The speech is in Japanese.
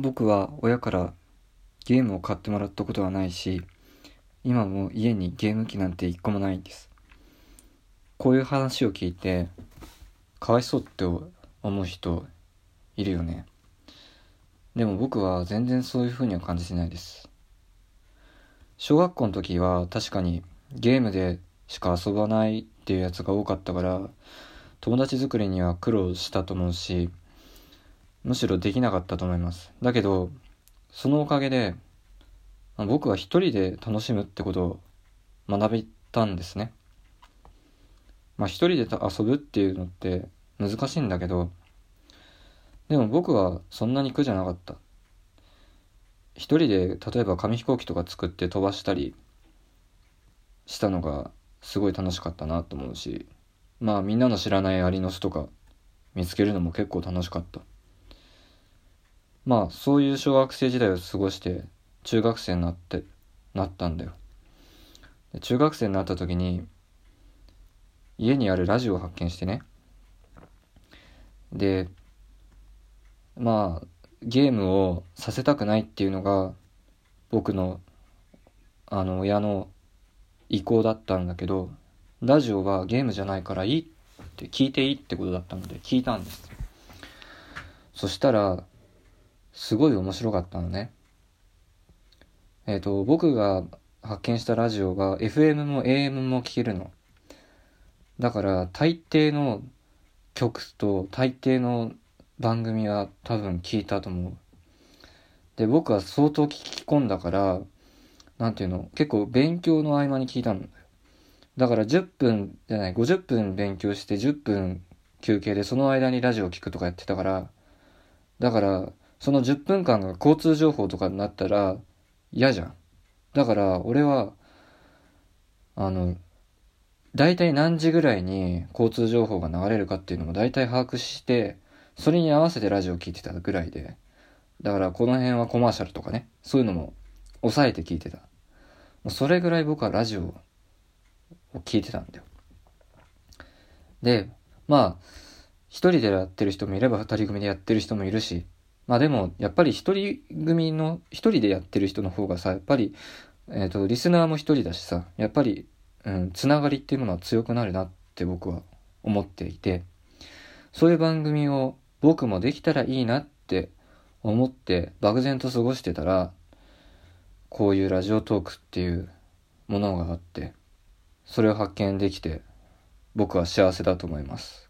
僕は親からゲームを買ってもらったことはないし今も家にゲーム機なんて一個もないんです。こういう話を聞いてかわいそうって思う人いるよね。でも僕は全然そういう風には感じてないです。小学校の時は確かにゲームでしか遊ばないっていうやつが多かったから友達作りには苦労したと思うしむしろできなかったと思います。だけどそのおかげで僕は一人で楽しむってことを学びたんですね。まあ一人で遊ぶっていうのって難しいんだけどでも僕はそんなに苦じゃなかった。一人で例えば紙飛行機とか作って飛ばしたりしたのがすごい楽しかったなと思うしまあみんなの知らないアリの巣とか見つけるのも結構楽しかった。まあそういう小学生時代を過ごして中学生になってなったんだよ。中学生になった時に家にあるラジオを発見してね。でまあゲームをさせたくないっていうのが僕のあの親の意向だったんだけどラジオはゲームじゃないからいいって聞いていいってことだったので聞いたんです。そしたらすごい面白かったのね。えっ、ー、と僕が発見したラジオが FM も AM も聞けるの。だから大抵の曲と大抵の番組は多分聞いたと思う。で僕は相当聞き込んだからなんていうの結構勉強の合間に聞いたの。だから10分じゃない50分勉強して10分休憩でその間にラジオ聞くとかやってたから。だからその10分間が交通情報とかになったら嫌じゃん。だから俺はあの大体何時ぐらいに交通情報が流れるかっていうのも大体把握してそれに合わせてラジオを聴いてたぐらいで。だからこの辺はコマーシャルとかねそういうのも抑えて聞いてた。それぐらい僕はラジオを聞いてたんだよ。でまあ一人でやってる人もいれば二人組でやってる人もいるしまあでもやっぱり一人組の一人でやってる人の方がさやっぱりえっ、ー、とリスナーも一人だしさやっぱりうん、つながりっていうものは強くなるなって僕は思っていてそういう番組を僕もできたらいいなって思って漠然と過ごしてたらこういうラジオトークっていうものがあってそれを発見できて僕は幸せだと思います。